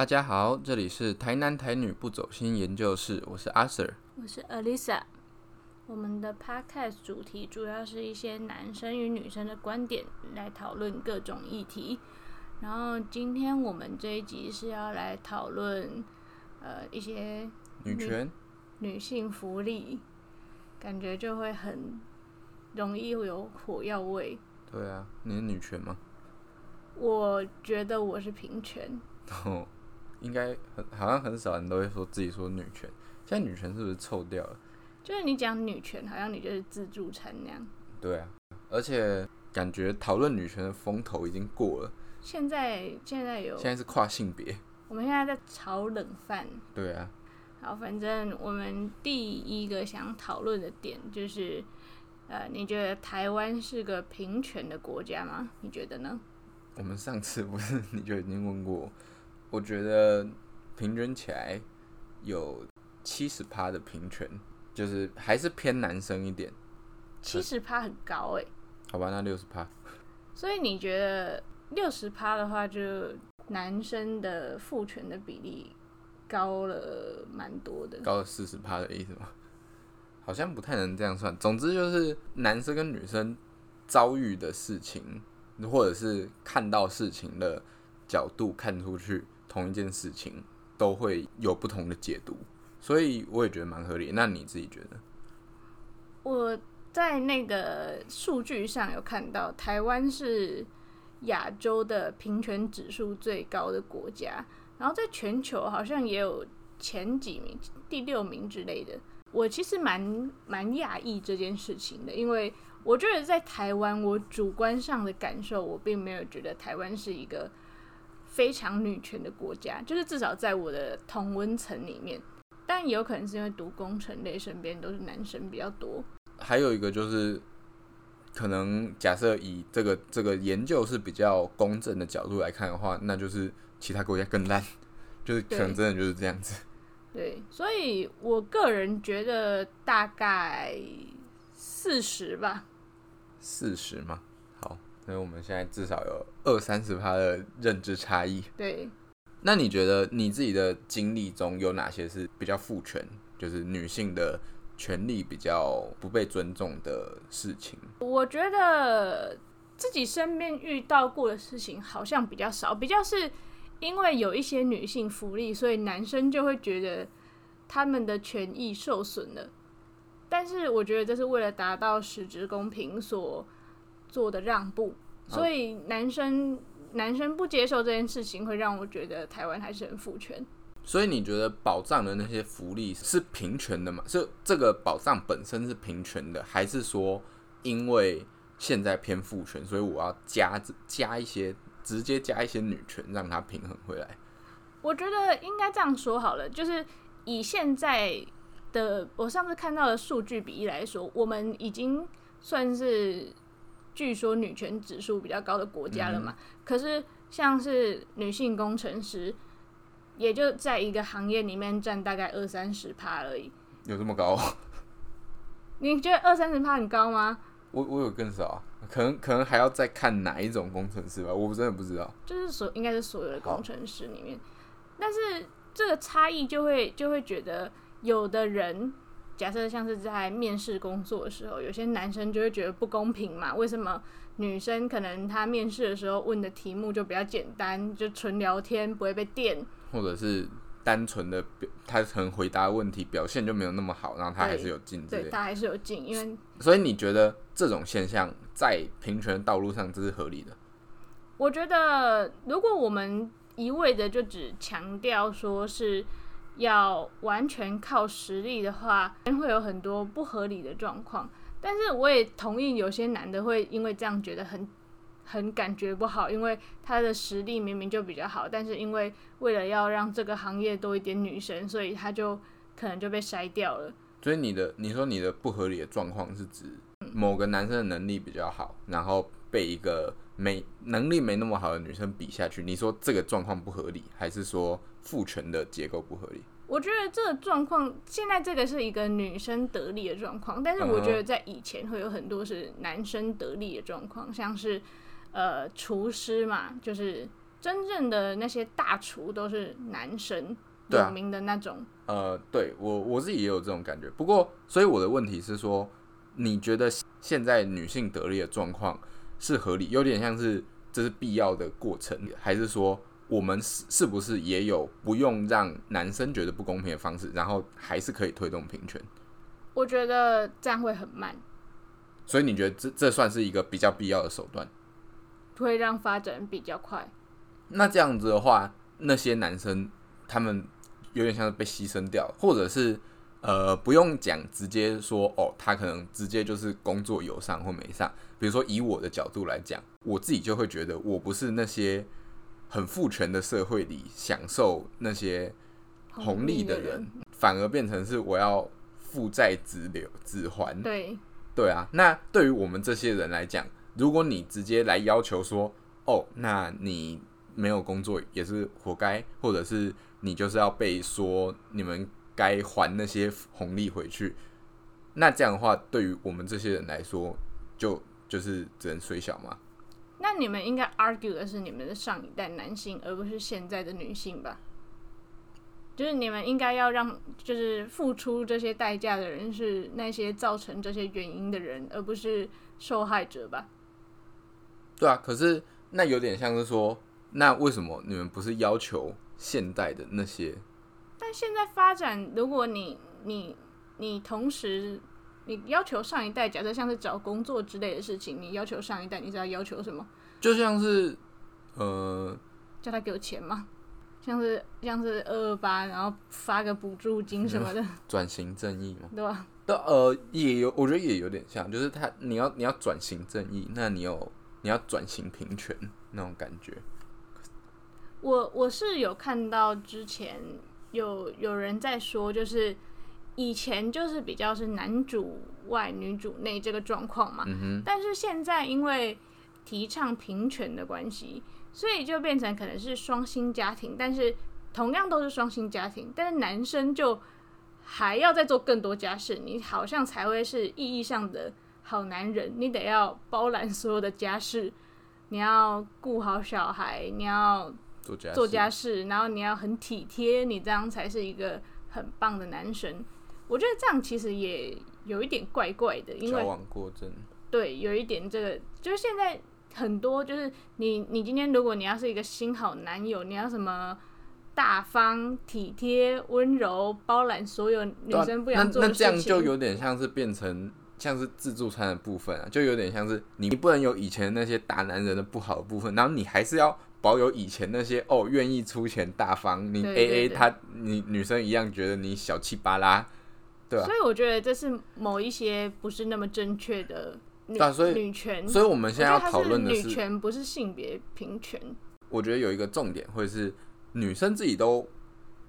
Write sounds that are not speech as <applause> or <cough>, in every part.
大家好，这里是台南台女不走心研究室，我是阿 Sir。我是 Alisa。我们的 podcast 主题主要是一些男生与女生的观点来讨论各种议题。然后今天我们这一集是要来讨论呃一些女权，女性福利，感觉就会很容易有火药味。对啊，你是女权吗？我觉得我是平权。哦，应该很好像很少人都会说自己说女权。现在女权是不是臭掉了？就是你讲女权，好像你就是自助餐那样。对啊，而且感觉讨论女权的风头已经过了。现在现在有，现在是跨性别。我们现在在炒冷饭。对啊。好，反正我们第一个想讨论的点就是，呃，你觉得台湾是个平权的国家吗？你觉得呢？我们上次不是 <laughs> 你就已经问过？我觉得平均起来有七十趴的平权，就是还是偏男生一点。七十趴很高哎。好吧，那六十趴。所以你觉得六十趴的话，就男生的父权的比例高了蛮多的。高了四十趴的意思吗？好像不太能这样算。总之就是男生跟女生遭遇的事情，或者是看到事情的角度看出去。同一件事情都会有不同的解读，所以我也觉得蛮合理。那你自己觉得？我在那个数据上有看到，台湾是亚洲的平权指数最高的国家，然后在全球好像也有前几名，第六名之类的。我其实蛮蛮讶异这件事情的，因为我觉得在台湾，我主观上的感受，我并没有觉得台湾是一个。非常女权的国家，就是至少在我的同温层里面，但也有可能是因为读工程类，身边都是男生比较多。还有一个就是，可能假设以这个这个研究是比较公正的角度来看的话，那就是其他国家更烂，就是可能真的就是这样子。<laughs> 对，所以我个人觉得大概四十吧。四十吗？所以我们现在至少有二三十趴的认知差异。对，那你觉得你自己的经历中有哪些是比较父权，就是女性的权利比较不被尊重的事情？我觉得自己身边遇到过的事情好像比较少，比较是因为有一些女性福利，所以男生就会觉得他们的权益受损了。但是我觉得这是为了达到实质公平所。做的让步，所以男生男生不接受这件事情，会让我觉得台湾还是很父权。所以你觉得保障的那些福利是平权的吗？是这个保障本身是平权的，还是说因为现在偏父权，所以我要加加一些，直接加一些女权，让它平衡回来？我觉得应该这样说好了，就是以现在的我上次看到的数据比例来说，我们已经算是。据说女权指数比较高的国家了嘛？可是像是女性工程师，也就在一个行业里面占大概二三十趴而已。有这么高？你觉得二三十趴很高吗？我我有更少，可能可能还要再看哪一种工程师吧，我真的不知道。就是所应该是所有的工程师里面，但是这个差异就会就会觉得有的人。假设像是在面试工作的时候，有些男生就会觉得不公平嘛？为什么女生可能她面试的时候问的题目就比较简单，就纯聊天不会被电，或者是单纯的表，他可能回答问题表现就没有那么好，然后他还是有进，对，他还是有进，因为所以你觉得这种现象在平权道路上这是合理的？我觉得如果我们一味的就只强调说是。要完全靠实力的话，会有很多不合理的状况。但是我也同意，有些男的会因为这样觉得很很感觉不好，因为他的实力明明就比较好，但是因为为了要让这个行业多一点女生，所以他就可能就被筛掉了。所以你的你说你的不合理的状况是指某个男生的能力比较好，然后被一个没能力没那么好的女生比下去，你说这个状况不合理，还是说？父权的结构不合理，我觉得这个状况现在这个是一个女生得利的状况，但是我觉得在以前会有很多是男生得利的状况，像是呃厨师嘛，就是真正的那些大厨都是男生，有名的那种。呃，对我我自己也有这种感觉。不过，所以我的问题是说，你觉得现在女性得利的状况是合理，有点像是这是必要的过程，还是说我们是是不是也有不用让男生觉得不公平的方式，然后还是可以推动平权？我觉得这样会很慢，所以你觉得这这算是一个比较必要的手段？会让发展比较快。那这样子的话，那些男生他们有点像是被牺牲掉，或者是呃不用讲，直接说哦，他可能直接就是工作有上或没上。比如说以我的角度来讲，我自己就会觉得我不是那些很父权的社会里享受那些红利的人，反而变成是我要负债子流只还。对，对啊，那对于我们这些人来讲，如果你直接来要求说，哦，那你没有工作也是活该，或者是你就是要被说你们该还那些红利回去，那这样的话，对于我们这些人来说，就就是只能虽小嘛。那你们应该 argue 的是你们的上一代男性，而不是现在的女性吧？就是你们应该要让，就是付出这些代价的人是那些造成这些原因的人，而不是受害者吧？对啊，可是那有点像是说，那为什么你们不是要求现代的那些？但现在发展，如果你你你同时你要求上一代，假设像是找工作之类的事情，你要求上一代，你知道要求什么？就像是呃，叫他给我钱吗？像是像是二二八，然后发个补助金什么的，<laughs> 转型正义嘛。<laughs> 对吧？对，呃，也有，我觉得也有点像，就是他你要你要转型正义，那你有你要转型平权那种感觉。我我是有看到之前有有人在说，就是以前就是比较是男主外女主内这个状况嘛，嗯但是现在因为提倡平权的关系，所以就变成可能是双薪家庭，但是同样都是双薪家庭，但是男生就还要再做更多家事，你好像才会是意义上的好男人，你得要包揽所有的家事，你要顾好小孩，你要，做家做事。家事，然后你要很体贴，你这样才是一个很棒的男生。我觉得这样其实也有一点怪怪的，因为矫枉过正。对，有一点这个，就是现在很多就是你，你今天如果你要是一个新好男友，你要什么大方、体贴、温柔，包揽所有女对啊生不那想做的事情。那这样就有点像是变成像是自助餐的部分啊，就有点像是你不能有以前那些打男人的不好的部分，然后你还是要保有以前那些哦愿意出钱大方，你对 A 对 A 对他你女生一样觉得你小气巴拉，对啊所以我觉得这是某一些不是那么正确的女、对啊所以女权。所以我们现在要我觉得它讨论的是，女权，不是性别平权。我觉得有一个重点会是女生自己都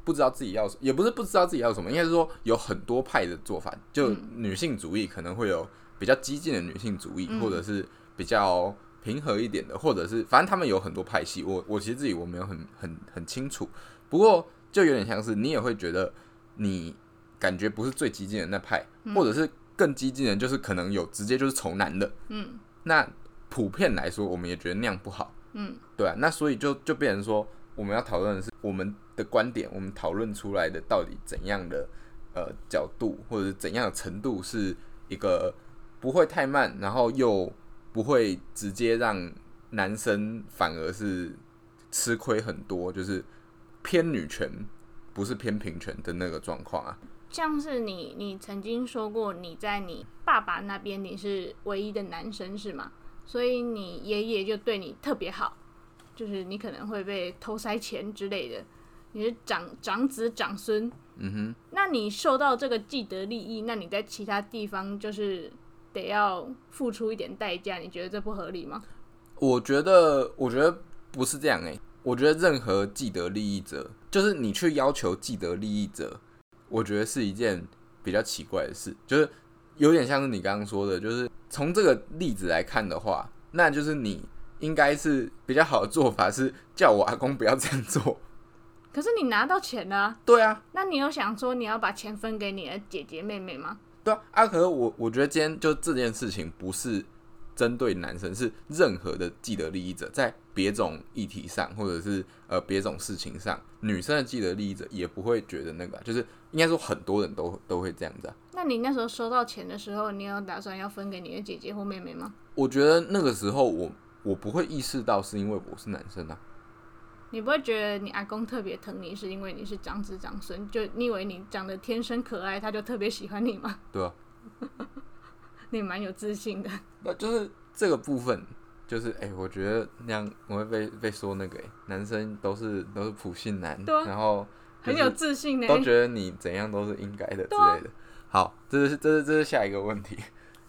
不知道自己要什，也不是不知道自己要什么，应该是说有很多派的做法。就女性主义可能会有比较激进的女性主义，嗯或者是比较平和一点的，或者是反正他们有很多派系。我我其实自己我没有很很很清楚，不过就有点像是你也会觉得你感觉不是最激进的那派，或者是更激进的，就是可能有直接就是仇男的。嗯那普遍来说，我们也觉得那样不好。嗯，对啊，那所以就就变成说，我们要讨论的是我们的观点，我们讨论出来的到底怎样的呃角度，或者是怎样的程度，是一个不会太慢，然后又不会直接让男生反而是吃亏很多，就是偏女权，不是偏平权的那个状况啊。像是你，你曾经说过你在你爸爸那边你是唯一的男生是吗？所以你爷爷就对你特别好，就是你可能会被偷塞钱之类的，你是长长子长孙，嗯哼，那你受到这个既得利益，那你在其他地方就是得要付出一点代价，你觉得这不合理吗？我觉得，我觉得不是这样诶、我觉得任何既得利益者，就是你去要求既得利益者，我觉得是一件比较奇怪的事，就是有点像是你刚刚说的，就是从这个例子来看的话，那就是你应该是比较好的做法是叫我阿公不要这样做。可是你拿到钱了啊、对啊，那你有想说你要把钱分给你的姐姐妹妹吗？对啊，啊，可是我我觉得今天就这件事情不是针对男生，是任何的既得利益者，在别种议题上，或者是呃别种事情上，女生的既得利益者也不会觉得那个啊，就是应该说很多人都都会这样子啊。那你那时候收到钱的时候，你有打算要分给你的姐姐或妹妹吗？我觉得那个时候我我不会意识到是因为我是男生啊，你不会觉得你阿公特别疼你，是因为你是长子长孙？就你以为你长得天生可爱，他就特别喜欢你吗？对啊，你蛮有自信的。那 <laughs> 就是这个部分，就是哎、我觉得那样我会被被说那个、哎男生都是都是普信男，然后很有自信呢、都觉得你怎样都是应该的之类的。好，这是这是这是下一个问题。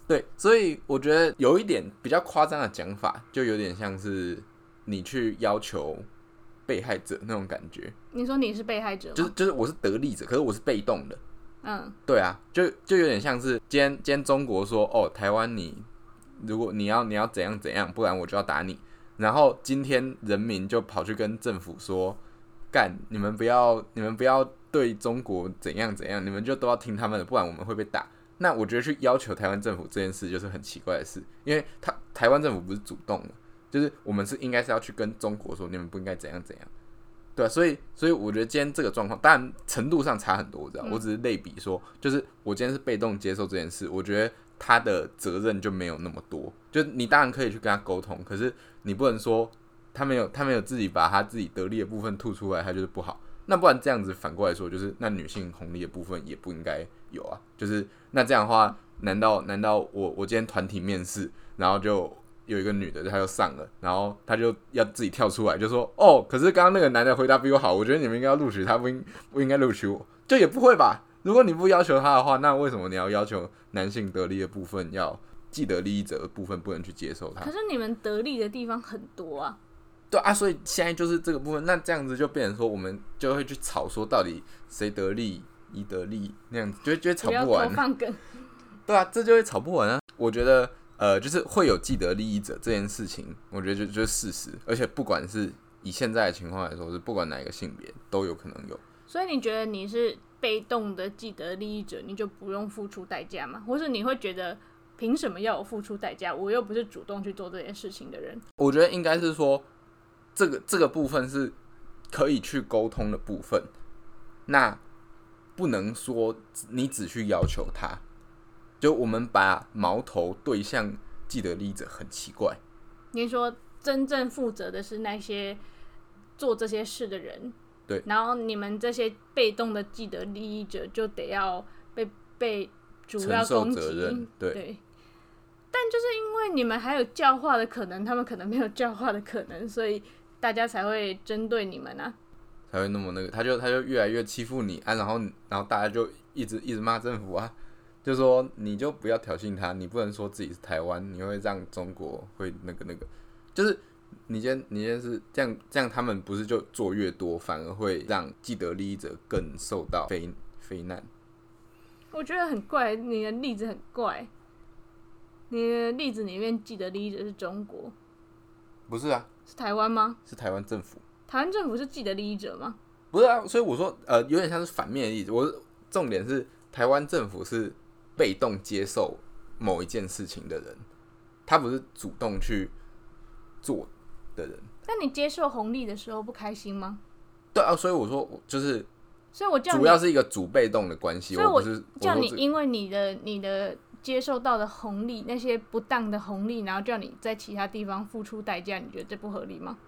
对，所以我觉得有一点比较夸张的讲法，就有点像是你去要求被害者那种感觉，你说你是被害者吗？就是就是我是得利者，可是我是被动的。嗯，对啊，就就有点像是今天今天中国说哦，台湾你如果你要你要怎样怎样，不然我就要打你。然后今天人民就跑去跟政府说，干你们不要你们不要对中国怎样怎样，你们就都要听他们的，不然我们会被打。那我觉得去要求台湾政府这件事就是很奇怪的事，因为他台湾政府不是主动的，就是我们是应该是要去跟中国说你们不应该怎样怎样。对啊，所以所以我觉得今天这个状况，当然程度上差很多，我知道，我只是类比说，就是我今天是被动接受这件事，我觉得他的责任就没有那么多。就你当然可以去跟他沟通，可是你不能说他没有他没有自己把他自己得利的部分吐出来，他就是不好。那不然这样子反过来说，就是那女性红利的部分也不应该有啊。就是那这样的话，难道难道我我今天团体面试，然后就有一个女的，她就上了，然后她就要自己跳出来，就说哦，可是刚刚那个男的回答比我好，我觉得你们应该要录取他，不应不应该录取我，就也不会吧？如果你不要求他的话，那为什么你要要求男性得利的部分要既得利益者的部分不能去接受他可？是你们得利的地方很多啊。对啊，所以现在就是这个部分，那这样子就变成说，我们就会去吵说到底谁得利，宜得利那样子，就会就会吵不完。对啊，这就会吵不完啊。我觉得呃，就是会有既得利益者这件事情，我觉得就就是事实，而且不管是以现在的情况来说，是不管哪一个性别都有可能有。所以你觉得你是被动的既得利益者，你就不用付出代价吗？或是你会觉得凭什么要我付出代价？我又不是主动去做这件事情的人。我觉得应该是说，这个这个部分是可以去沟通的部分，那不能说你只去要求他，就我们把矛头对向既得利益者很奇怪。您说真正负责的是那些做这些事的人，对，然后你们这些被动的既得利益者就得要被被主要攻击，责任对对。但就是因为你们还有教化的可能，他们可能没有教化的可能，所以大家才会针对你们啊。才会那么那个，他就他就越来越欺负你啊，然后然后大家就一直一直骂政府啊，就说你就不要挑衅他，你不能说自己是台湾，你会让中国会那个那个，就是你今天你今天是这样这样，他们不是就做越多，反而会让既得利益者更受到非非难。我觉得很怪，你的例子很怪。你的例子里面既得利益者是中国，不是啊，是台湾吗？是台湾政府，台湾政府是既得利益者吗？不是啊，所以我说呃，有点像是反面的例子。我重点是台湾政府是被动接受某一件事情的人，他不是主动去做的人。那你接受红利的时候不开心吗？对啊，所以我说我就是所以我叫主要是一个主被动的关系，所以我是叫你因为你的你的接受到的红利，那些不当的红利，然后叫你在其他地方付出代价，你觉得这不合理吗？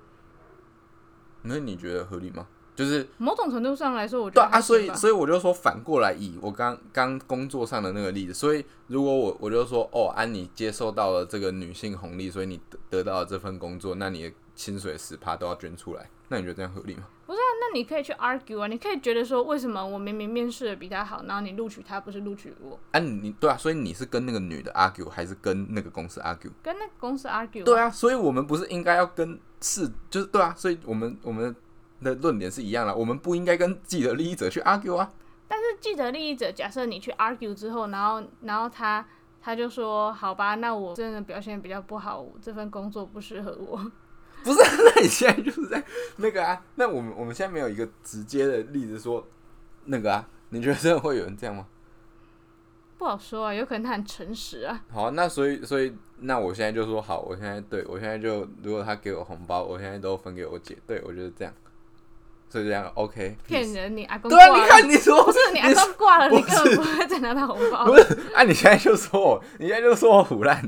那你觉得合理吗？就是某种程度上来说，我觉对啊，所以所以我就说反过来以我刚刚工作上的那个例子，所以如果我我就说哦，安、妮接受到了这个女性红利，所以你得得到了这份工作，那你的薪水十趴都要捐出来，那你觉得这样合理吗？不是啊那你可以去 argue 啊，你可以觉得说，为什么我明明面试的比他好，然后你录取他，不是录取我？啊你，你对啊，所以你是跟那个女的 argue 还是跟那个公司 argue？跟那个公司 argue，、对啊，所以我们不是应该要跟是就是对啊，所以我们我们的论点是一样的，我们不应该跟既得利益者去 argue 啊。但是既得利益者，假设你去 argue 之后，然后然后他他就说，好吧，那我真的表现比较不好，这份工作不适合我。不是，那你现在就是在那个啊？<laughs> 那我们我们现在没有一个直接的例子说那个啊？你觉得会有人这样吗？不好说啊，有可能他很诚实啊。好啊、那所以所以那我现在就说好，我现在对我现在就如果他给我红包，我现在都分给我姐，对我就是这样，所以这样 OK。骗人！你阿公对啊，你看你说不是你阿公挂了，你根本不会再拿到红包。不是啊？你现在就说我，你现在就说我胡乱，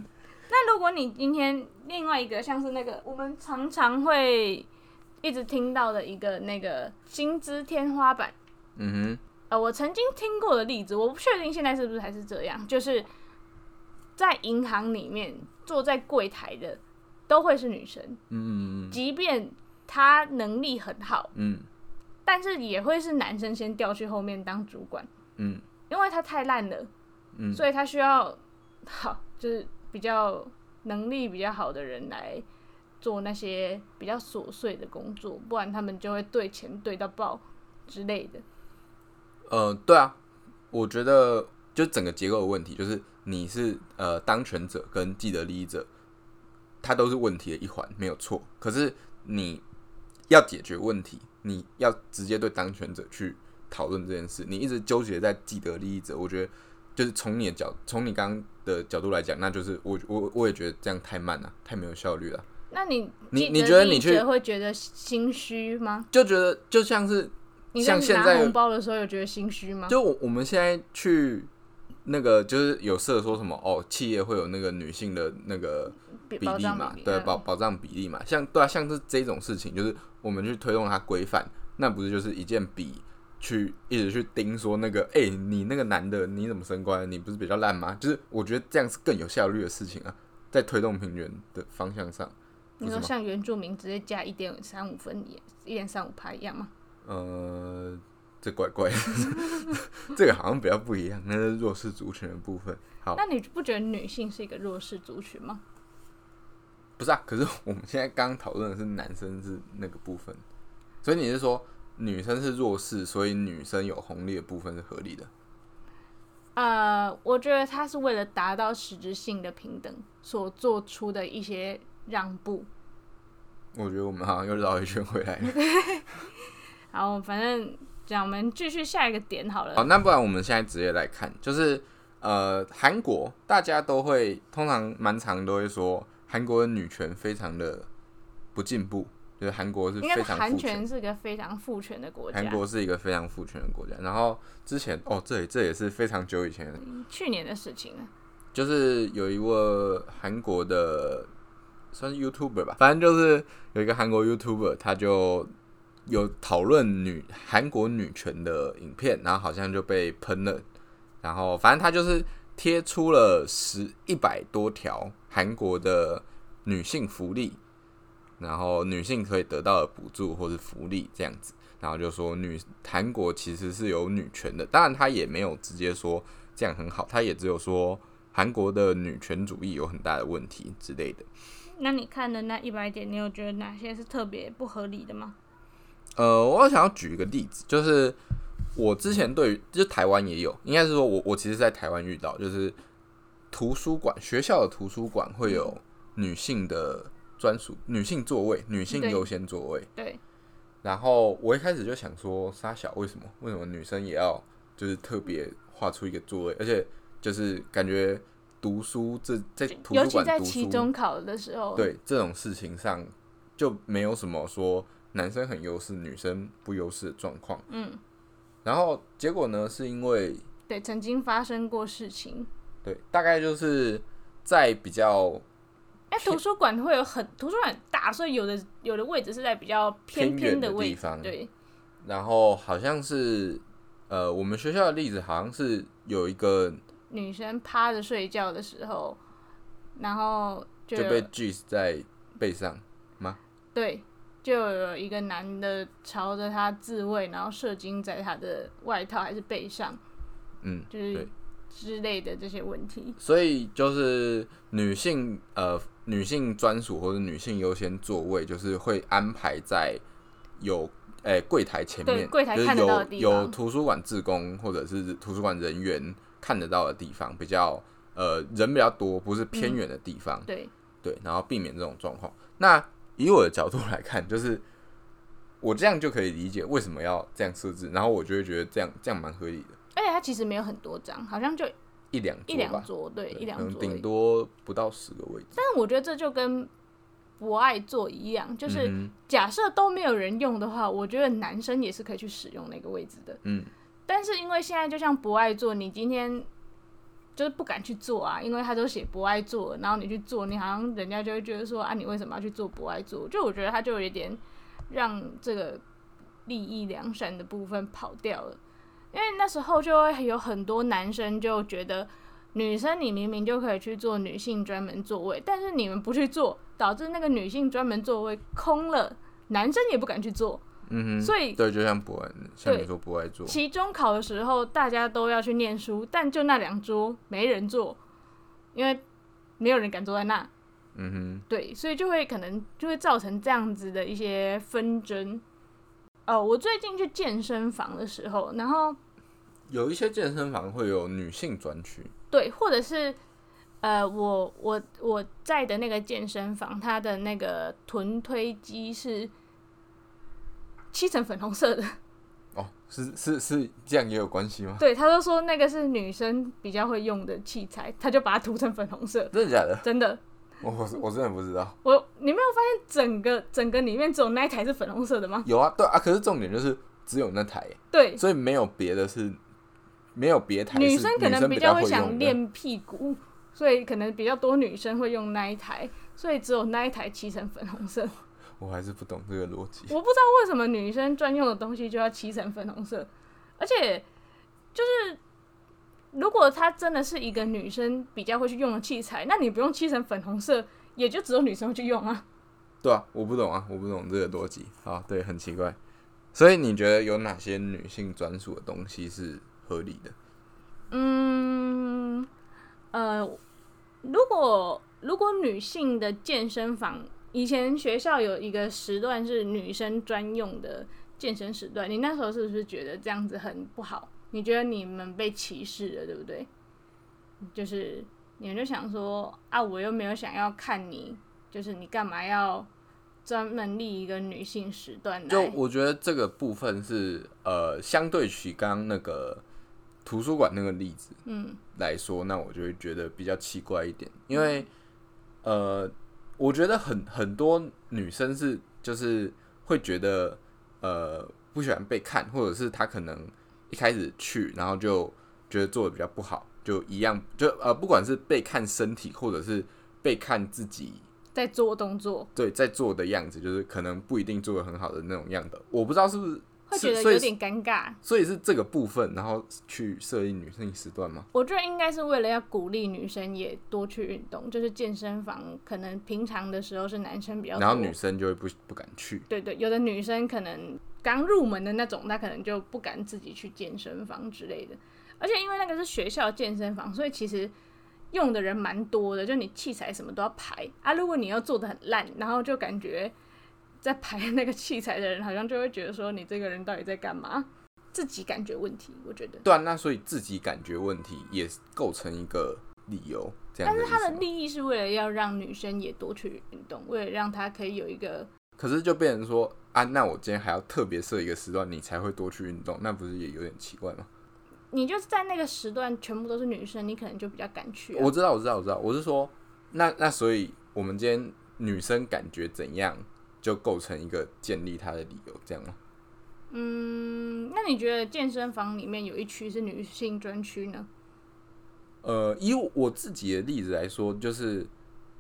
那如果你今天另外一个像是那个我们常常会一直听到的一个那个薪资天花板，嗯哼呃，我曾经听过的例子，我不确定现在是不是还是这样，就是在银行里面坐在柜台的都会是女生，哼，嗯即便她能力很好，嗯但是也会是男生先调去后面当主管，嗯因为他太烂了，嗯所以他需要好就是比较能力比较好的人来做那些比较琐碎的工作，不然他们就会对钱对到爆之类的。呃，对啊，我觉得就整个结构的问题，就是你是呃当权者跟既得利益者，它都是问题的一环，没有错。可是你要解决问题，你要直接对当权者去讨论这件事，你一直纠结在既得利益者，我觉得就是从你的角，从你刚刚的角度来讲，那就是我我我也觉得这样太慢了，太没有效率了，那你你你觉得你去会觉得心虚吗？就觉得就像是像现在红包的时候有觉得心虚吗？就我我们现在去那个就是有设说什么哦，企业会有那个女性的那个比比例嘛比，例对，嗯保保障比例嘛，像对啊，像是这种事情，就是我们去推动它规范，那不是就是一件比去一直去盯说那个，哎、你那个男的你怎么升官？你不是比较烂吗？就是我觉得这样是更有效率的事情啊，在推动平原的方向上，你说像原住民直接加一点三五分一一点三五趴一样吗？呃，这怪怪的，<laughs> 这个好像比较不一样，那是弱势族群的部分。好，那你不觉得女性是一个弱势族群吗？不是啊，可是我们现在刚刚讨论的是男生是那个部分，所以你是说女生是弱势，所以女生有红利的部分是合理的？呃，我觉得他是为了达到实质性的平等所做出的一些让步。我觉得我们好像又绕一圈回来了。<laughs> 好，反正这样，我们继续下一个点好了。好，那不然我们现在直接来看，就是呃，韩国大家都会通常蛮常都会说韩国的女权非常的不进步，就是韩国是应该非常父权权是个非常父权的国家韩。国是一个非常父权的国家。然后之前哦，这里这也是非常久以前的，去年的事情了。就是有一位韩国的算是 YouTuber 吧，反正就是有一个韩国 YouTuber，他就有讨论女韩国女权的影片，然后好像就被喷了，然后反正他就是贴出了十一百多条韩国的女性福利，然后女性可以得到的补助或是福利这样子，然后就说女韩国其实是有女权的，当然他也没有直接说这样很好，他也只有说韩国的女权主义有很大的问题之类的。那你看的那一百点，你有觉得哪些是特别不合理的吗？呃，我想要举一个例子，就是我之前对于，就是台湾也有，应该是说我我其实在台湾遇到，就是图书馆学校的图书馆会有女性的专属女性座位，女性优先座位。对，然后我一开始就想说，沙小为什么为什么女生也要就是特别画出一个座位，而且就是感觉读书这在图尤其在书馆读书，期中考的时候，对这种事情上就没有什么说男生很优势，女生不优势的状况。嗯，然后结果呢，是因为对，曾经发生过事情。对，大概就是在比较哎，图书馆会有很图书馆很大，所以有的有的位置是在比较偏偏远的的位置地方，对，然后好像是呃，我们学校的例子好像是有一个女生趴着睡觉的时候，然后就被 G 在背上吗？对，就有一个男的朝着她自慰，然后射精在她的外套还是背上，嗯，就是对之类的这些问题。所以就是女性呃女性专属或者女性优先座位，就是会安排在有诶柜、台前面，柜台就是看得到的有有地方图书馆职工或者是图书馆人员看得到的地方，比较呃人比较多，不是偏远的地方，对，对，然后避免这种状况。那以我的角度来看，就是我这样就可以理解为什么要这样设置，然后我就会觉得这样这样蛮合理的。而且它其实没有很多张，好像就一一两一，两桌，对，一两桌顶。多不到十个位置。但是我觉得这就跟博爱座一样，就是嗯假设都没有人用的话，我觉得男生也是可以去使用那个位置的。嗯，但是因为现在就像博爱座，你今天就是不敢去做啊，因为他都写博爱座，然后你去做，你好像人家就会觉得说啊，你为什么要去做博爱座？就我觉得他就有一点让这个利益良善的部分跑掉了，因为那时候就会有很多男生就觉得。女生，你明明就可以去做女性专门座位，但是你们不去做，导致那个女性专门座位空了，男生也不敢去做，嗯哼，所以对，就像不爱，像对你说不爱做，期中考的时候，大家都要去念书，但就那两桌没人坐，因为没有人敢坐在那。嗯哼对，所以就会可能就会造成这样子的一些纷争。哦，我最近去健身房的时候，然后哼，有一些健身房会有女性专区，对，或者是呃，我我我在的那个健身房，它的那个臀推机是漆成粉红色的。哦，是是是，这样也有关系吗？对，他就说那个是女生比较会用的器材，他就把它涂成粉红色。真的假的？真的，我我我真的不知道。我你没有发现整个整个里面只有那一台是粉红色的吗？有啊，对啊，可是重点就是只有那台，对，所以没有别的是，没有别台女生可能比较会。想练屁股，所以可能比较多女生会用那一台，所以只有那一台漆成粉红色。<laughs> 我还是不懂这个逻辑。我不知道为什么女生专用的东西就要漆成粉红色，而且就是如果它真的是一个女生比较会去用的器材，那你不用漆成粉红色，也就只有女生会去用啊。对啊，我不懂啊，我不懂这个逻辑。啊，对，很奇怪。所以你觉得有哪些女性专属的东西是合理的？嗯，呃，如果如果女性的健身房，以前学校有一个时段是女生专用的健身时段，你那时候是不是觉得这样子很不好？你觉得你们被歧视了，对不对？就是你们就想说啊，我又没有想要看你，就是你干嘛要专门立一个女性时段来？就我觉得这个部分是呃，相对起刚刚那个图书馆那个例子，嗯，来说，那我就会觉得比较奇怪一点，因为呃，我觉得很很多女生是就是会觉得呃不喜欢被看，或者是她可能一开始去，然后就觉得做的比较不好，就一样就呃不管是被看身体，或者是被看自己在做动作，对在做的样子，就是可能不一定做的很好的那种样子，我不知道是不是觉得有点尴尬。所以是这个部分，然后去设立女性时段吗？我觉得应该是为了要鼓励女生也多去运动，就是健身房可能平常的时候是男生比较多，然后女生就会不不敢去。对对，有的女生可能刚入门的那种，她可能就不敢自己去健身房之类的。而且因为那个是学校健身房，所以其实用的人蛮多的，就你器材什么都要排啊。如果你要做的很烂，然后就感觉在排那个器材的人好像就会觉得说你这个人到底在干嘛，自己感觉问题，我觉得。对啊，那所以自己感觉问题也构成一个理由，这样但是他的。利益是为了要让女生也多去运动，为了让她可以有一个可是就变成说啊，那我今天还要特别设一个时段，你才会多去运动，那不是也有点奇怪吗？你就是在那个时段全部都是女生，你可能就比较敢去、啊。我知道，我知道，我知道，我是说，那那所以我们今天女生感觉怎样，就构成一个建立他的理由，这样吗？嗯，那你觉得健身房里面有一区是女性专区呢？呃，以我自己的例子来说，就是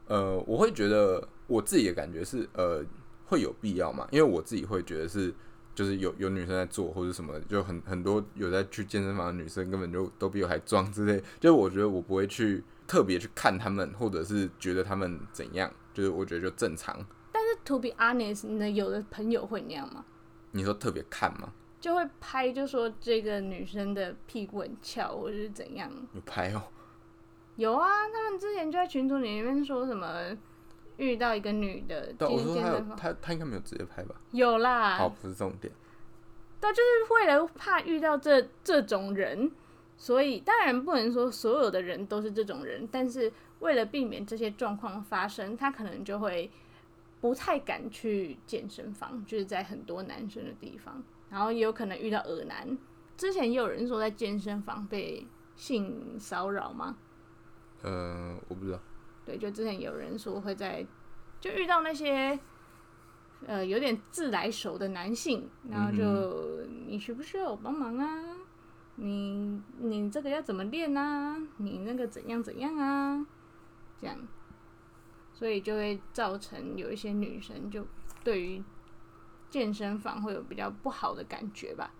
呃，我会觉得我自己的感觉是呃会有必要嘛，因为我自己会觉得是就是有有女生在做或者什么，就很很多有在去健身房的女生根本就都比我还壮之类，就是我觉得我不会去特别去看他们，或者是觉得他们怎样，就是我觉得就正常。To be honest，你的有的朋友会那样吗？你说特别看吗？就会拍，就说这个女生的屁股很翘，或者是怎样？有拍哦，<laughs> 有啊，他们之前就在群组里面说什么遇到一个女的对，我进说他他他应该没有直接拍吧？有啦，好，不是重点。是为了怕遇到这这种人，所以当然不能说所有的人都是这种人，但是为了避免这些状况发生，他可能就会不太敢去健身房，就是在很多男生的地方，然后也有可能遇到恶男。之前也有人说在健身房被性骚扰吗？呃，我不知道。对，就之前有人说会在就遇到那些呃有点自来熟的男性，然后就、你需不需要我帮忙啊？你你这个要怎么练啊？你那个怎样怎样啊？这样，所以就会造成有一些女生就对于健身房会有比较不好的感觉吧。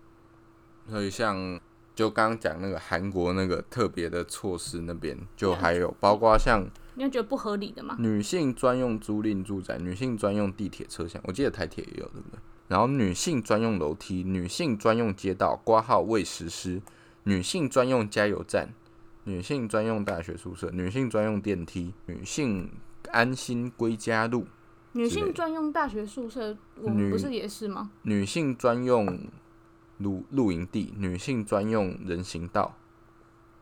所以像就刚刚讲那个韩国那个特别的措施那边，就还有包括像你有觉得不合理的吗？女性专用租赁住宅、女性专用地铁车厢，我记得台铁也有，对不对？然后女性专用楼梯、女性专用街道挂号未实施，女性专用加油站、女性专用大学宿舍、女性专用电梯、女性安心归家路、女性专用大学宿舍，我们女不是也是吗？女性专用露露营地、女性专用人行道、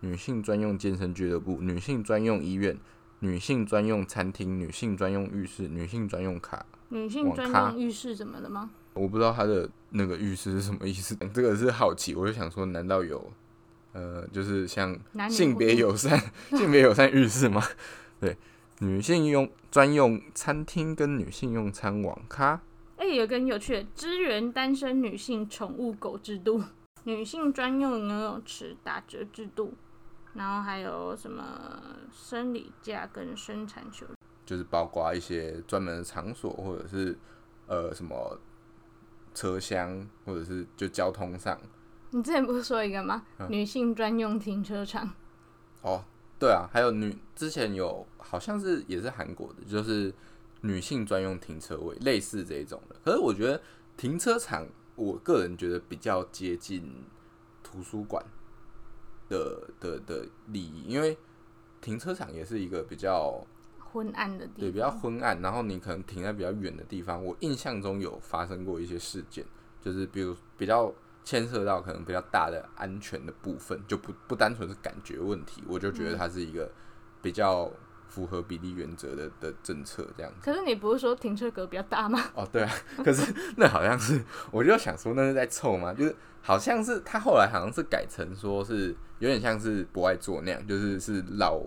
女性专用健身俱乐部、女性专用医院、女性专用餐厅、女性专用浴室、女性专用卡。女性专用浴室怎么了吗？我不知道他的那个浴室是什么意思，<laughs> 这个是好奇，我就想说，难道有呃，就是像性别友善、<laughs> 性别友善浴室吗？<laughs> 对，女性用专用餐厅跟女性用餐网咖。哎、有个很有趣的，支援单身女性宠物狗制度，<laughs> 女性专用游泳池打折制度，然后还有什么生理假跟生产休就是包括一些专门的场所，或者是呃什么车厢，或者是就交通上。你之前不是说一个吗？嗯女性专用停车场。哦，对啊，还有女之前有好像是也是韩国的，就是女性专用停车位，类似这一种的。可是我觉得停车场，我个人觉得比较接近图书馆的的的利益，因为停车场也是一个比较昏暗的地方，对，比较昏暗，然后你可能停在比较远的地方。我印象中有发生过一些事件，就是比如比较牵涉到可能比较大的安全的部分，就不不单纯是感觉问题，我就觉得它是一个比较符合比例原则的的政策这样子。可是你不是说停车格比较大吗？<laughs> 哦，对啊，可是那好像是，我就想说那是在凑吗？就是好像是他后来好像是改成说是有点像是不爱做那样，就是是老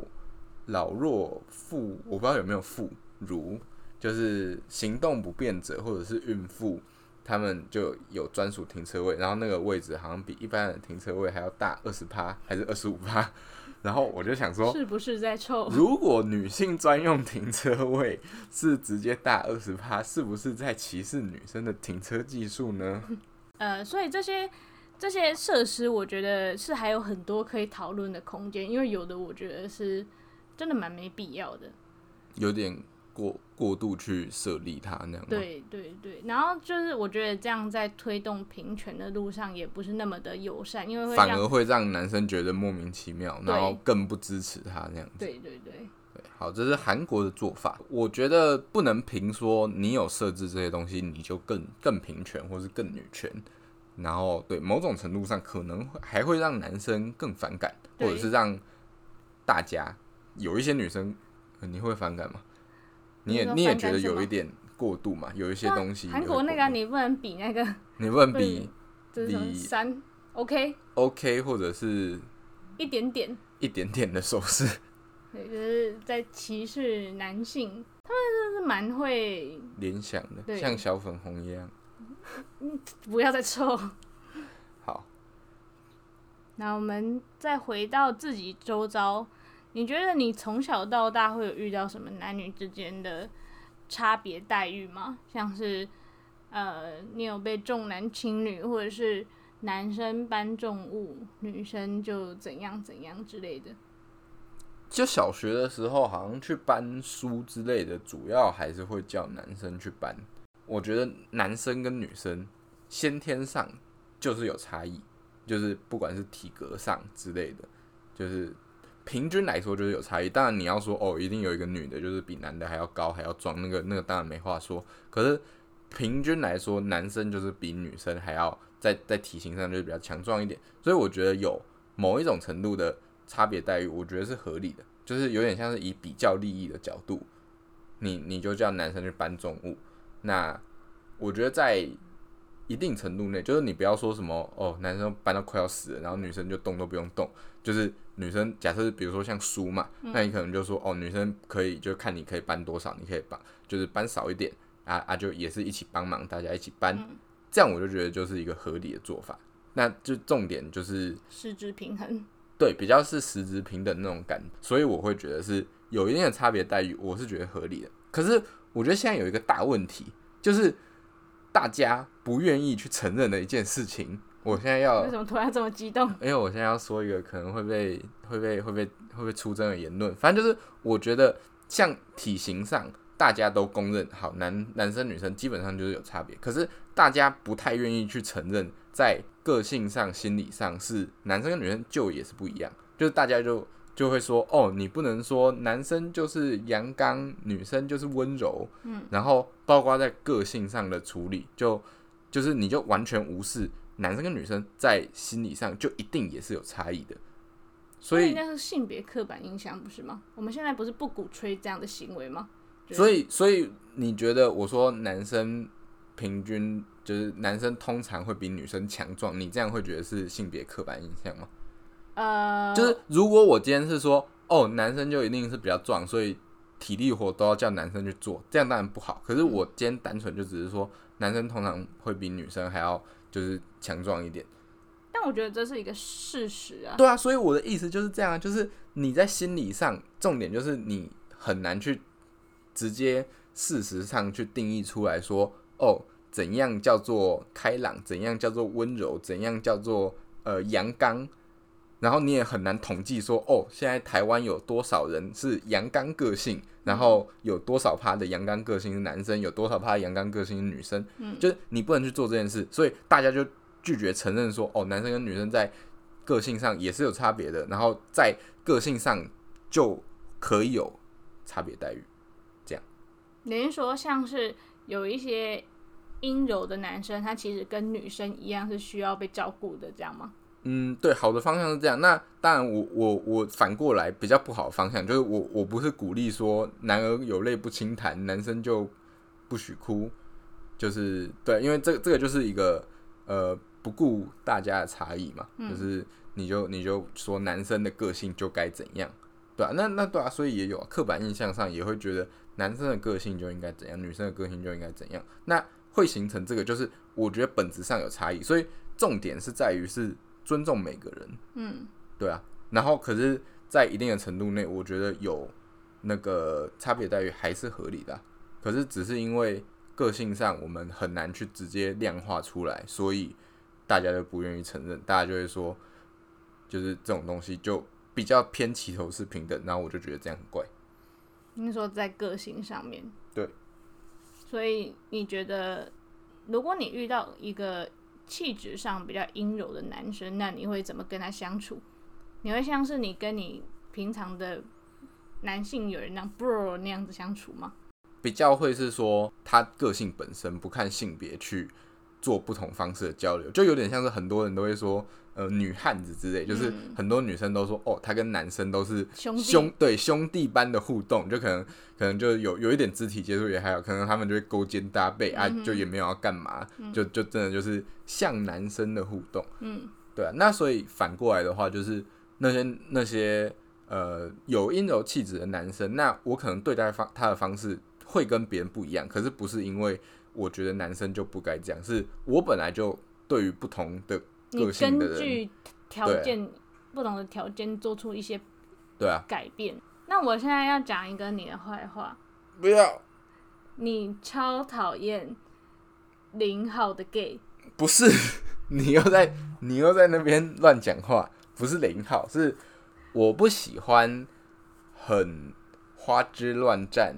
老弱妇，我不知道有没有妇孺，就是行动不便者或者是孕妇，他们就有专属停车位，然后那个位置好像比一般的停车位还要大二十趴还是二十五趴，<laughs> 然后我就想说，是不是在臭？如果女性专用停车位是直接大二十趴，是不是在歧视女生的停车技术呢？<laughs> 呃，所以这些这些设施，我觉得是还有很多可以讨论的空间，因为有的我觉得是真的蛮没必要的。有点过过度去设立它那样吗？对对对，然后就是我觉得这样在推动平权的路上也不是那么的友善，因为会反而会让男生觉得莫名其妙，然后更不支持他那样子。对对对，对，好，这是韩国的做法。我觉得不能凭说你有设置这些东西，你就更更平权或是更女权。然后对某种程度上可能会还会让男生更反感，或者是让大家有一些女生，呃你会反感吗？你也你也觉得有一点过度嘛？有一些东西韩国那个你不能比那个 <laughs> 你不能比这是三 OK OK 或者是一点点，一点点的手势 <laughs> 对，就是在歧视男性，他们真的是蛮会，联想的，像小粉红一样。不要再臭。好，那我们再回到自己周遭，你觉得你从小到大会有遇到什么男女之间的差别待遇吗？像是呃，你有被重男轻女，或者是男生搬重物，女生就怎样怎样之类的？就小学的时候，好像去搬书之类的，主要还是会叫男生去搬。我觉得男生跟女生先天上就是有差异，就是不管是体格上之类的，就是平均来说就是有差异。当然你要说哦，一定有一个女的就是比男的还要高还要壮，那个那个当然没话说。可是平均来说，男生就是比女生还要在在体型上就是比较强壮一点，所以我觉得有某一种程度的差别待遇，我觉得是合理的，就是有点像是以比较利益的角度，你你就叫男生去搬重物，那我觉得在一定程度内，就是你不要说什么哦，男生搬到快要死了，然后女生就动都不用动，就是女生假设比如说像书嘛，那你可能就说哦，女生可以就看你可以搬多少，你可以搬就是搬少一点啊啊，就也是一起帮忙，大家一起搬，这样我就觉得就是一个合理的做法。那就重点就是失之平衡，对，比较是实质平等那种感，所以我会觉得是有一定的差别待遇，我是觉得合理的。可是我觉得现在有一个大问题，就是大家不愿意去承认的一件事情。我现在要为什么突然这么激动？因为我现在要说一个可能会被会被会被会被出征的言论，反正就是我觉得像体型上大家都公认好男男生女生基本上就是有差别，可是大家不太愿意去承认在。个性上、心理上是男生跟女生就也是不一样，就是大家就就会说，哦，你不能说男生就是阳刚，女生就是温柔，嗯，然后包括在个性上的处理，就就是你就完全无视男生跟女生在心理上就一定也是有差异的，所以应该是性别刻板印象不是吗？我们现在不是不鼓吹这样的行为吗？所以，所以你觉得我说男生平均？就是男生通常会比女生强壮，你这样会觉得是性别刻板印象吗？呃，就是如果我今天是说，哦，男生就一定是比较壮，所以体力活都要叫男生去做，这样当然不好。可是我今天单纯就只是说，男生通常会比女生还要就是强壮一点。但我觉得这是一个事实啊。对啊，所以我的意思就是这样，就是你在心理上，重点就是你很难去直接事实上去定义出来说，哦。怎样叫做开朗？怎样叫做温柔？怎样叫做呃阳刚？然后你也很难统计说，哦，现在台湾有多少人是阳刚个性？然后有多少趴的阳刚个性是男生？有多少趴阳刚个性是女生？嗯，就是你不能去做这件事，所以大家就拒绝承认说，哦，男生跟女生在个性上也是有差别的，然后在个性上就可以有差别待遇。这样，等于说像是有一些。阴柔的男生，他其实跟女生一样是需要被照顾的，这样吗？嗯，对，好的方向是这样。那当然，我我我反过来比较不好的方向，就是我我不是鼓励说男儿有泪不轻弹，男生就不许哭，就是对，因为这这个就是一个呃不顾大家的差异嘛，就是你就你就说男生的个性就该怎样，对啊，那那对啊，所以也有刻板印象上也会觉得男生的个性就应该怎样，女生的个性就应该怎样，那。会形成这个，就是我觉得本质上有差异，所以重点是在于是尊重每个人，嗯，对啊。然后可是，在一定的程度内，我觉得有那个差别待遇还是合理的。可是只是因为个性上我们很难去直接量化出来，所以大家就不愿意承认，大家就会说，就是这种东西就比较偏齐头是平等，然后我就觉得这样很怪。你说在个性上面，对。所以你觉得，如果你遇到一个气质上比较阴柔的男生，那你会怎么跟他相处？你会像是你跟你平常的男性友人那样 bro 那样子相处吗？比较会是说他个性本身不看性别去做不同方式的交流，就有点像是很多人都会说。呃，女汉子之类，就是很多女生都说，哦，她跟男生都是兄对兄弟般的互动，就可能可能就有有一点肢体接触也还好，可能他们就会勾肩搭背啊，就也没有要干嘛，就就真的就是像男生的互动，嗯，对啊，那所以反过来的话，就是那些那些呃有阴柔气质的男生，那我可能对待方他的方式会跟别人不一样，可是不是因为我觉得男生就不该这样，是我本来就对于不同的。你根据条件不同的条件做出一些对啊改变。那我现在要讲一个你的坏话，不要。你超讨厌零号的 gay，不是？<laughs> 你又在你又在那边乱讲话，不是零号，是我不喜欢很花枝乱颤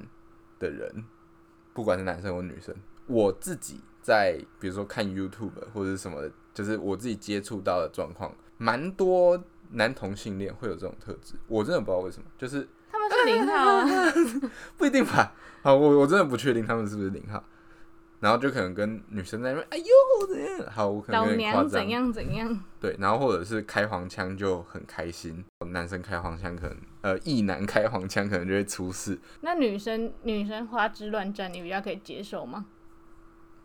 的人，不管是男生或女生。我自己在比如说看 YouTube 或者什么。就是我自己接触到的状况，蛮多男同性恋会有这种特质，我真的不知道为什么。就是他们是零号，<laughs> 不一定吧？好，我我真的不确定他们是不是零号。然后就可能跟女生在那边，哎呦怎样？好，我可能有点夸张。怎样怎样？对，然后或者是开黄腔就很开心，男生开黄腔可能，呃，异男开黄腔可能就会出事。那女生女生花枝乱颤，你比较可以接受吗？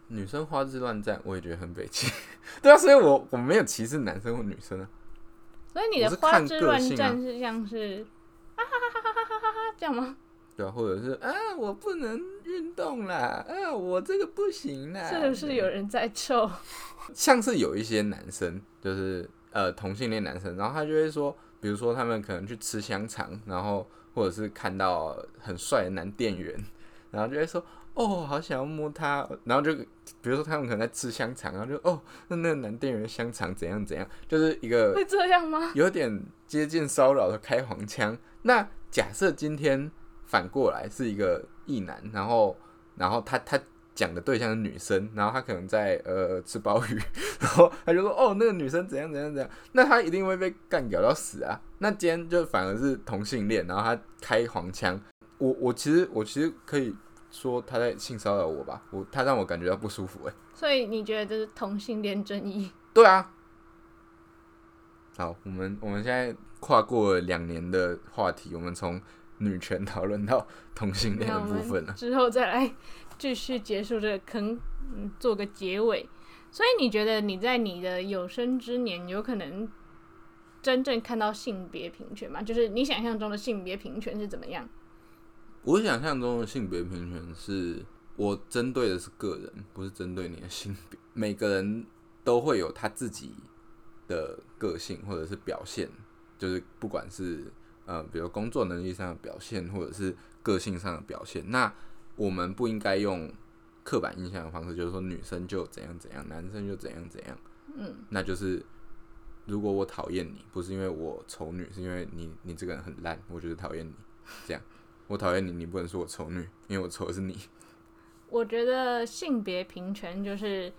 女生花枝乱颤，我也觉得很北气。<laughs> 对啊，所以我我没有歧视男生或女生啊。所以你的花枝乱颤是像是啊哈哈哈哈哈哈哈这样吗？对啊，或者是啊，我不能运动啦，啊，我这个不行啦，是不是有人在臭？<laughs> 像是有一些男生，就是呃同性恋男生，然后他就会说，比如说他们可能去吃香肠，然后或者是看到很帅的男店员，然后就会说，哦，好想要摸他，然后就比如说他们可能在吃香肠，然后就哦，那那个男店员的香肠怎样怎样，就是一个会这样吗？有点接近骚扰的开黄腔。那假设今天反过来是一个异男，然后然后他他讲的对象是女生，然后他可能在呃吃鲍鱼，然后他就说哦那个女生怎样怎样怎样，那他一定会被干掉到死啊。那今天就反而是同性恋，然后他开黄腔，我我其实我其实可以说他在性骚扰我吧，我他让我感觉到不舒服哎、所以你觉得这是同性恋争议？对啊。好，我们我们现在跨过两年的话题，我们从女权讨论到同性恋的部分了。之后再来继续结束这个坑，嗯，做个结尾。所以你觉得你在你的有生之年有可能真正看到性别平权吗？就是你想象中的性别平权是怎么样？我想象中的性别平权是我针对的是个人，不是针对你的性别。每个人都会有他自己的个性或者是表现，就是不管是呃，比如工作能力上的表现，或者是个性上的表现。那我们不应该用刻板印象的方式，就是说女生就怎样怎样，男生就怎样怎样。嗯，那就是如果我讨厌你，不是因为我丑女，是因为你你这个人很烂，我就是讨厌你。这样，我讨厌你，你不能说我丑女，因为我丑的是你。我觉得性别平权就是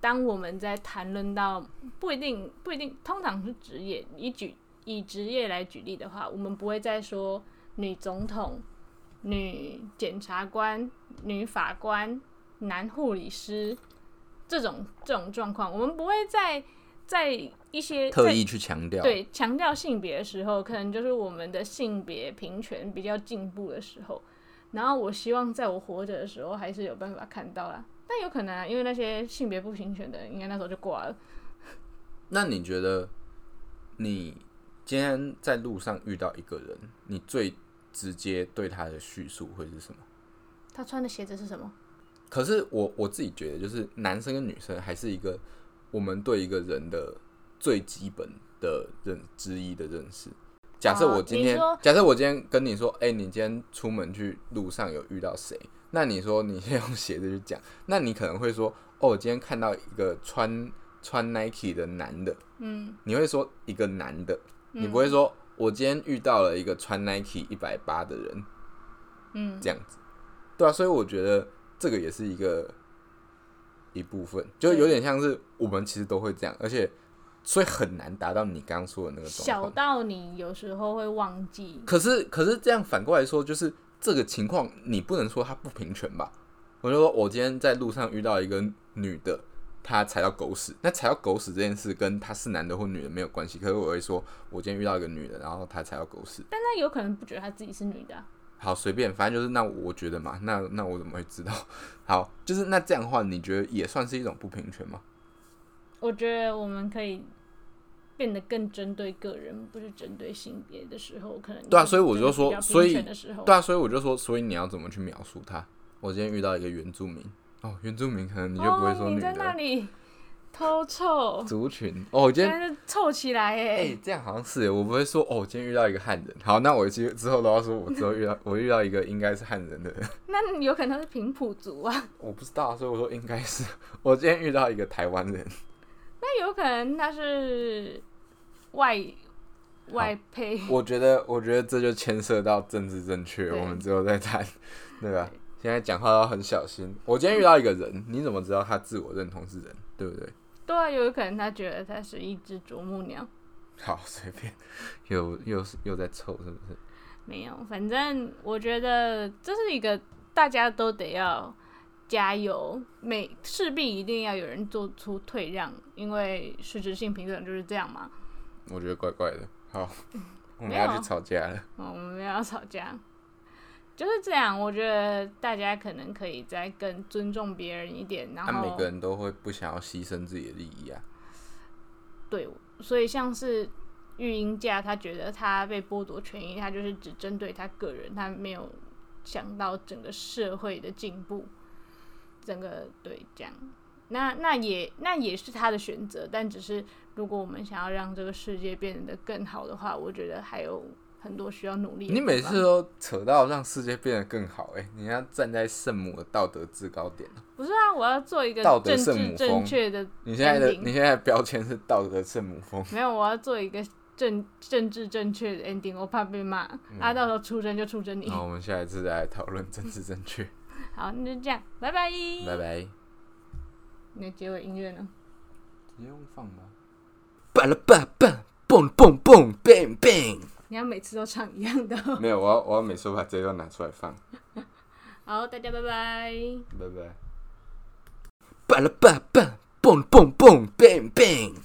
当我们在谈论到不一定不一定，通常是职业，以举以职业来举例的话，我们不会再说女总统、女检察官、女法官、男护理师这种这种状况，我们不会在在一些特意去强调，对强调性别的时候，可能就是我们的性别平权比较进步的时候。然后我希望在我活着的时候，还是有办法看到啦。但有可能啊，因为那些性别不平权的人，应该那时候就挂了。那你觉得你今天在路上遇到一个人，你最直接对他的叙述会是什么？他穿的鞋子是什么？可是我我自己觉得，就是男生跟女生还是一个我们对一个人的最基本的认之一的认识。假设哦我今天，假设我今天跟你说，哎、你今天出门去路上有遇到谁？那你说你先用鞋子去讲，那你可能会说，哦，我今天看到一个穿穿 Nike 的男的，嗯，你会说一个男的，你不会说我今天遇到了一个穿 Nike 一百八的人，嗯，这样子，对啊，所以我觉得这个也是一个一部分，就有点像是我们其实都会这样，而且所以很难达到你刚刚说的那个状小。到你有时候会忘记。可是可是这样反过来说，就是这个情况你不能说它不平权吧？我就说我今天在路上遇到一个女的，她踩到狗屎，那踩到狗屎这件事跟她是男的或女的没有关系。可是我会说，我今天遇到一个女的，然后她踩到狗屎，但他有可能不觉得他自己是女的啊、好随便，反正就是那我觉得嘛，那那我怎么会知道？好，就是那这样的话，你觉得也算是一种不平权吗？我觉得我们可以变得更针对个人，不是针对性别的时候，可能对啊所以我就说所以的时候，对啊，所以我就说，所以你要怎么去描述他？我今天遇到一个原住民，哦，原住民可能你就不会说女哦你在那的里偷臭，族群，哦，我今天是凑起来哎、哎、这样好像是耶，我不会说哦，我今天遇到一个汉人。好，那我之之后都要说，我之后遇到 <laughs> 我遇到一个应该是汉人的人，那有可能是平埔族啊，<laughs> 我不知道，所以我说应该是。<laughs> 我今天遇到一个台湾人，那有可能他是外外配，我觉得我觉得这就牵涉到政治正确，我们之后再谈，对吧？现在讲话要很小心。我今天遇到一个人，你怎么知道他自我认同是人，对不对？对啊，有可能他觉得他是一只啄木鸟，好，随便，又又是又在凑，是不是？没有，反正我觉得这是一个大家都得要加油，每势必一定要有人做出退让，因为实质性平等就是这样嘛。我觉得怪怪的。好，<laughs> 我们要去吵架了。哦，我们要吵架，就是这样。我觉得大家可能可以再更尊重别人一点，然那、后每个人都会不想要牺牲自己的利益啊。对，所以像是育婴假，他觉得他被剥夺权益，他就是只针对他个人，他没有想到整个社会的进步，整个对这样。那那也那也是他的选择，但只是如果我们想要让这个世界变得更好的话，我觉得还有很多需要努力。你每次都扯到让世界变得更好、欸，你要站在圣母的道德制高点。不是啊，我要做一个道德政治圣母风正确的你现在的你现在的标签是道德圣母风，没有，我要做一个政政治正确的 ending，我怕被骂。嗯啊，到时候出征就出征你。然后我们下一次再来讨论政治正确。<laughs> 好，那就这样，拜拜。拜拜。你的结尾音乐呢？直接用放吧。巴拉巴巴，蹦蹦蹦，bang bang。你要每次都唱一样的哦。<laughs> 没有，我要我要每次把这段拿出来放。<laughs> 好，大家拜拜。拜拜。巴拉巴巴，蹦蹦蹦，bang bang。